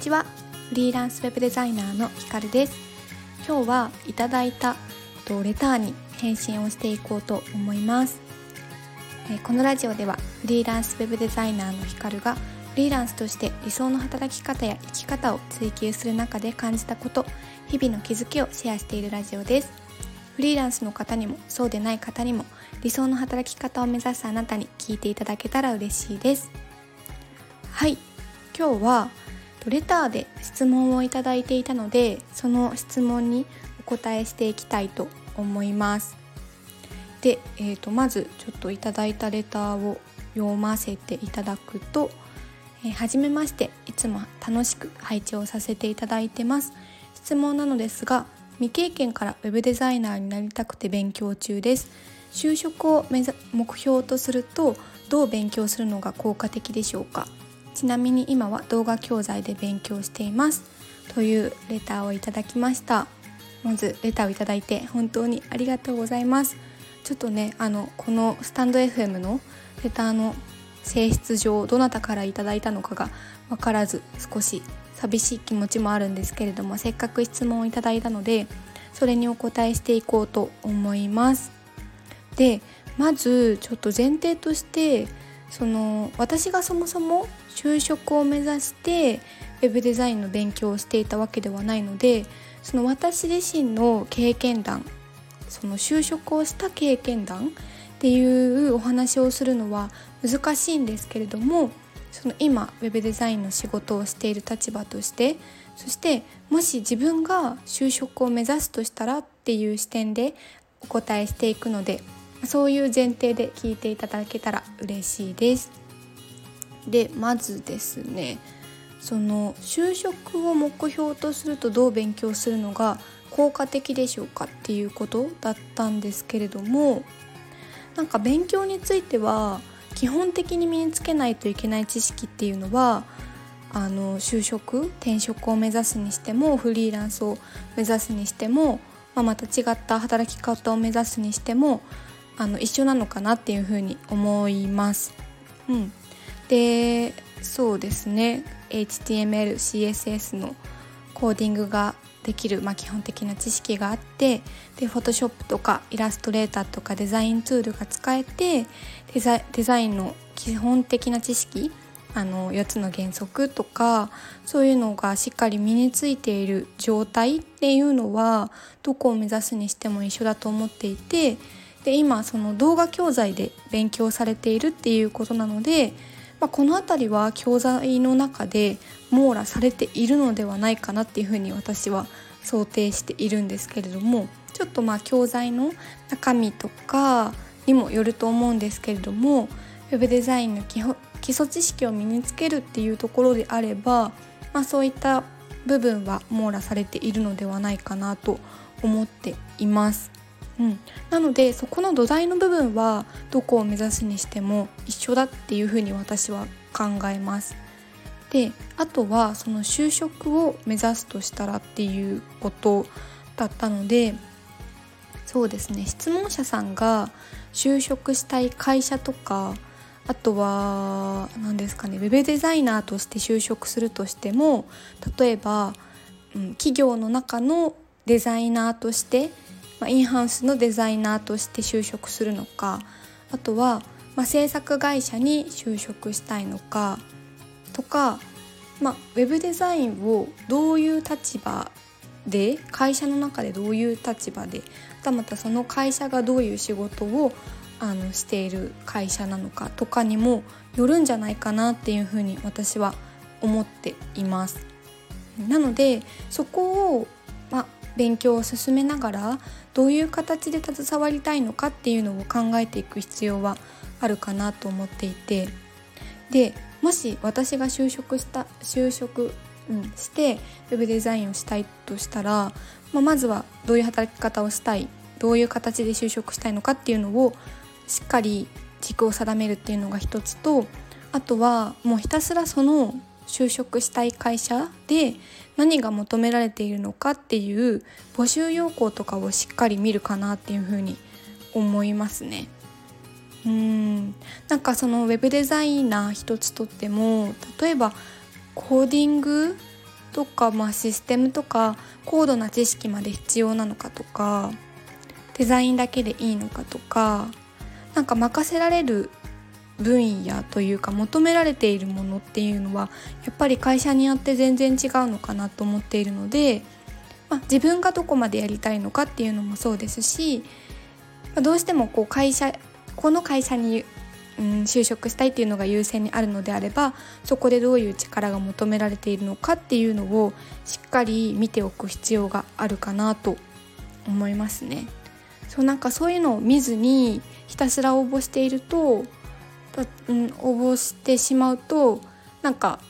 ちは。フリーランスウェブデザイナーのひかるです。今日はいただいたレターに返信をしていこうと思います。このラジオではフリーランスウェブデザイナーのひかるがフリーランスとして理想の働き方や生き方を追求する中で感じたこと日々の気づきをシェアしているラジオです。フリーランスの方にもそうでない方にも理想の働き方を目指すあなたに聞いていただけたら嬉しいです。はい。今日はレターで質問をいただいていたのでその質問にお答えしていきたいと思います。で、えーと、まずちょっといただいたレターを読ませていただくと「えー、初めましていつも楽しく配置をさせていただいてます」質問なのですが未経験から web デザイナーになりたくて勉強中です。就職を目目標とするとどう勉強するのが効果的でしょうか？ちなみに今は動画教材で勉強しています。というレターをいただきました。まずレターをいただいて本当にありがとうございます。ちょっとねあのこのスタンド FM のレターの性質上どなたからいただいたのかが分からず少し寂しい気持ちもあるんですけれどもせっかく質問をいただいたのでそれにお答えしていこうと思います。でまずちょっと前提としてその私がそもそも就職を目指してウェブデザインの勉強をしていたわけではないのでその私自身の経験談その就職をした経験談っていうお話をするのは難しいんですけれどもその今ウェブデザインの仕事をしている立場としてそしてもし自分が就職を目指すとしたらっていう視点でお答えしていくのでそういう前提で聞いていただけたら嬉しいです。でまずですねその就職を目標とするとどう勉強するのが効果的でしょうかっていうことだったんですけれどもなんか勉強については基本的に身につけないといけない知識っていうのはあの就職転職を目指すにしてもフリーランスを目指すにしても、まあ、また違った働き方を目指すにしてもあの一緒なのかなっていうふうに思います。うん、でそうですね HTML、CSS のコーディングができる、まあ、基本的な知識があってで Photoshop とかイラストレーターとかデザインツールが使えてデザデザインの基本的な知識あの4つの原則とかそういうのがしっかり身についている状態っていうのはどこを目指すにしても一緒だと思っていてで今その動画教材で勉強されているっていうことなので、まあ、この辺りは教材の中で網羅されているのではないかなっていうふうに私は想定しているんですけれどもちょっとまあ教材の中身とかにもよると思うんですけれども web デザインの基本基礎知識を身につけるっていうところであれば、まあ、そういった部分は網羅されているのではないかなと思っています。うん、なのでそこの土台の部分はどこを目指すにしても一緒だっていうふうに私は考えます。であとはその就職を目指すとしたらっていうことだったのでそうですね質問者さんが就職したい会社とかあとは何ですかねウェブデザイナーとして就職するとしても例えば、うん、企業の中のデザイナーとして、まあ、インハウスのデザイナーとして就職するのかあとは、まあ、制作会社に就職したいのかとか、まあ、ウェブデザインをどういう立場で会社の中でどういう立場でまたまたその会社がどういう仕事をあのしている会社なのかとかにもよるんじゃないかなっていうふうに私は思っています。なのでそこを、勉強を進めながらどういう形で携わりたいのかっていうのを考えていく必要はあるかなと思っていてでもし私が就職した就職、うん、してウェブデザインをしたいとしたら、まあ、まずはどういう働き方をしたいどういう形で就職したいのかっていうのをしっかり軸を定めるっていうのが一つとあとはもうひたすらその就職したい会社で何が求められているのかっていう募集要項とかをしっかり見るかなっていうふうに思いますね。うんなんかそのウェブデザイナー一つとっても例えばコーディングとか、まあ、システムとか高度な知識まで必要なのかとかデザインだけでいいのかとかなんか任せられる分野というか求められているものっていうのはやっぱり会社によって全然違うのかなと思っているので、まあ、自分がどこまでやりたいのかっていうのもそうですし、まあ、どうしてもこう会社この会社に、うん、就職したいっていうのが優先にあるのであればそこでどういう力が求められているのかっていうのをしっかり見ておく必要があるかなと思いますね。そうなんかそういうのを見ずにひたすら応募しているとうん、応募してしまうとなんか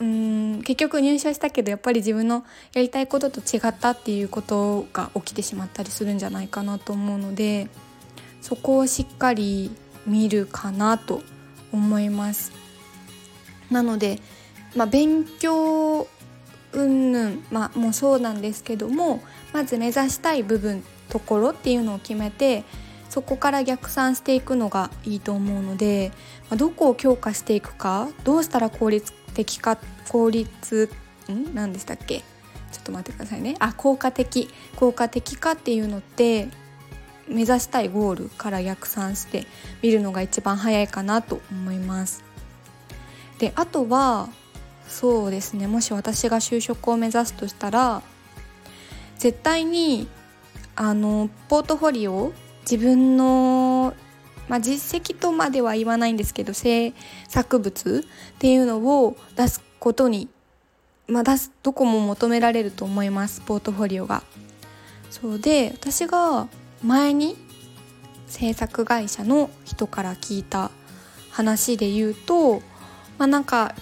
うん結局入社したけどやっぱり自分のやりたいことと違ったっていうことが起きてしまったりするんじゃないかなと思うのでそこをしっかり見るかなと思います。なので、まあ、勉強うんぬん、まあ、もうそうなんですけどもまず目指したい部分ところっていうのを決めてそこから逆算していくのがいいと思うので、ま、どこを強化していくかどうしたら効率的か効率ん？何でしたっけ？ちょっと待ってくださいね。あ効果的。効果的かっていうのって目指したいゴールから逆算して見るのが一番早いかなと思います。であとはそうですね。もし私が就職を目指すとしたら絶対にあのポートフォリオ自分の、まあ、実績とまでは言わないんですけど制作物っていうのを出すことに、まあ、出すどこも求められると思いますポートフォリオが。そうで私が前に制作会社の人から聞いた話で言うとまあなんか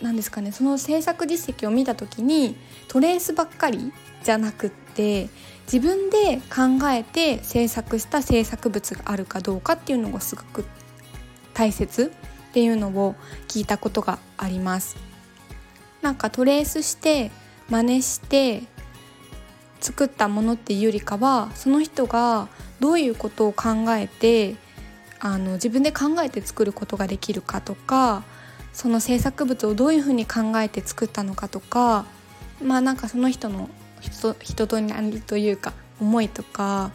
なんですかねその制作実績を見た時にトレースばっかりじゃなくって自分で考えて制作した制作物があるかどうかっていうのがすごく大切っていうのを聞いたことがあります。なんかトレースして真似して作ったものっていうよりかはその人がどういうことを考えてあの自分で考えて作ることができるかとかその制作物をどういうふうに考えて作ったのかとかまあなんかその人の人人となりというか思いとか、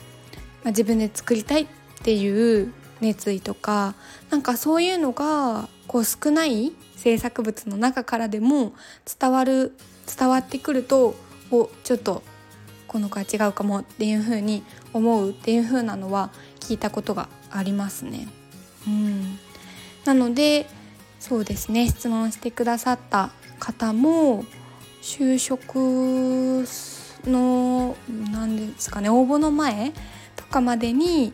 まあ、自分で作りたいっていう熱意とかなんかそういうのがこう少ない制作物の中からでも伝わる伝わってくるとおちょっとこの子は違うかもっていう風に思うっていう風なのは聞いたことがありますね。うん、なのでそうですね質問してくださった方も就職の何ですかね応募の前とかまでに、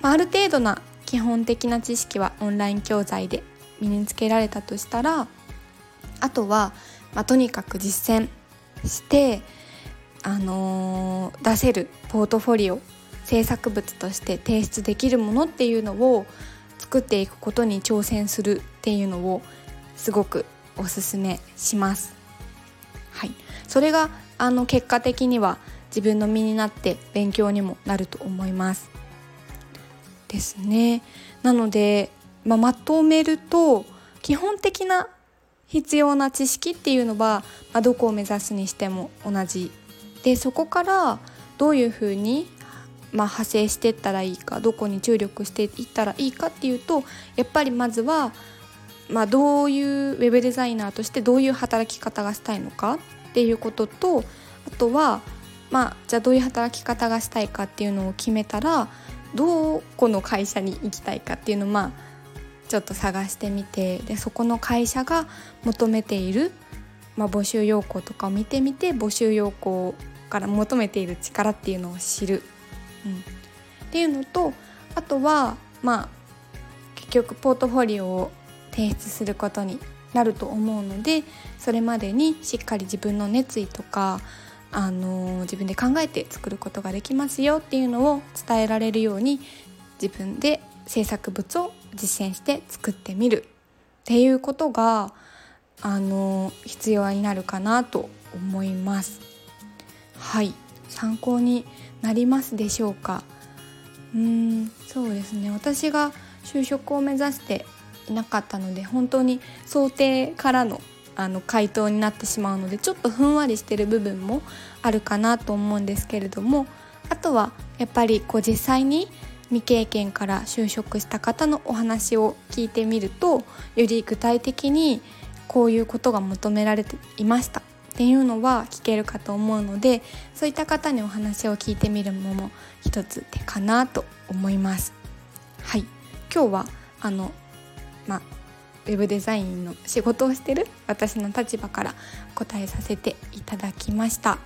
まあ、ある程度な基本的な知識はオンライン教材で身につけられたとしたらあとは、まあ、とにかく実践して、あのー、出せるポートフォリオ制作物として提出できるものっていうのを作っていくことに挑戦するっていうのをすごくおすすめします。はい、それがあの結果的には自分の身になって勉強にもなると思います。ですね。なので、まあ、まとめると基本的な必要な知識っていうのは、まあ、どこを目指すにしても同じでそこからどういうふうに、まあ、派生していったらいいかどこに注力していったらいいかっていうとやっぱりまずは、まあ、どういうウェブデザイナーとしてどういう働き方がしたいのかっていうこととあとはまあじゃあどういう働き方がしたいかっていうのを決めたらどこの会社に行きたいかっていうのをまあちょっと探してみてでそこの会社が求めている、まあ、募集要項とかを見てみて募集要項から求めている力っていうのを知る、うん、っていうのとあとはまあ結局ポートフォリオを提出することになると思うのでそれまでにしっかり自分の熱意とかあの自分で考えて作ることができますよっていうのを伝えられるように自分で制作物を実践して作ってみるっていうことがあの必要になるかなと思います。はい。参考になりますでしょうか？うんそうですね。私が就職を目指していなかったので本当に想定からのあの回答になってしまうのでちょっとふんわりしてる部分もあるかなと思うんですけれどもあとはやっぱりこう実際に未経験から就職した方のお話を聞いてみるとより具体的にこういうことが求められていましたっていうのは聞けるかと思うのでそういった方にお話を聞いてみるのも一つ手かなと思います。はい今日はあのまあウェブデザインの仕事をしてる私の立場から答えさせていただきました。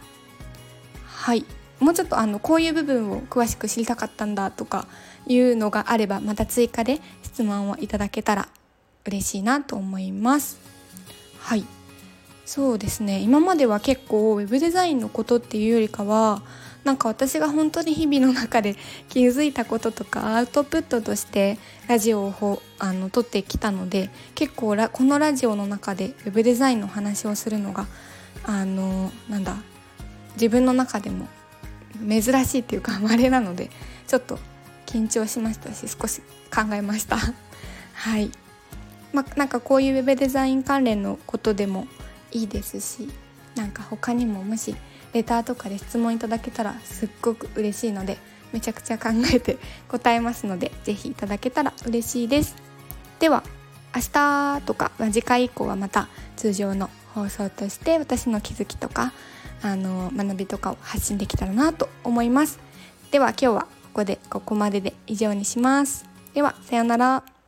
はい。もうちょっとあのこういう部分を詳しく知りたかったんだとかいうのがあればまた追加で質問をいただけたら嬉しいなと思います。はい。そうですね。今までは結構ウェブデザインのことっていうよりかはなんか私が本当に日々の中で気づいたこととかアウトプットとしてラジオをあの撮ってきたので結構このラジオの中でウェブデザインの話をするのがあのなんだ自分の中でも珍しいっていうか稀なのでちょっと緊張しましたし少し考えました。はい。まあ、なんかこういうウェブデザイン関連のことでもいいですしなんか他にももしレターとかで質問いただけたらすっごく嬉しいのでめちゃくちゃ考えて答えますので是非いただけたら嬉しいです。では明日とか次回以降はまた通常の放送として私の気づきとかあの学びとかを発信できたらなと思います。では今日はここでここまでで以上にします。ではさようなら。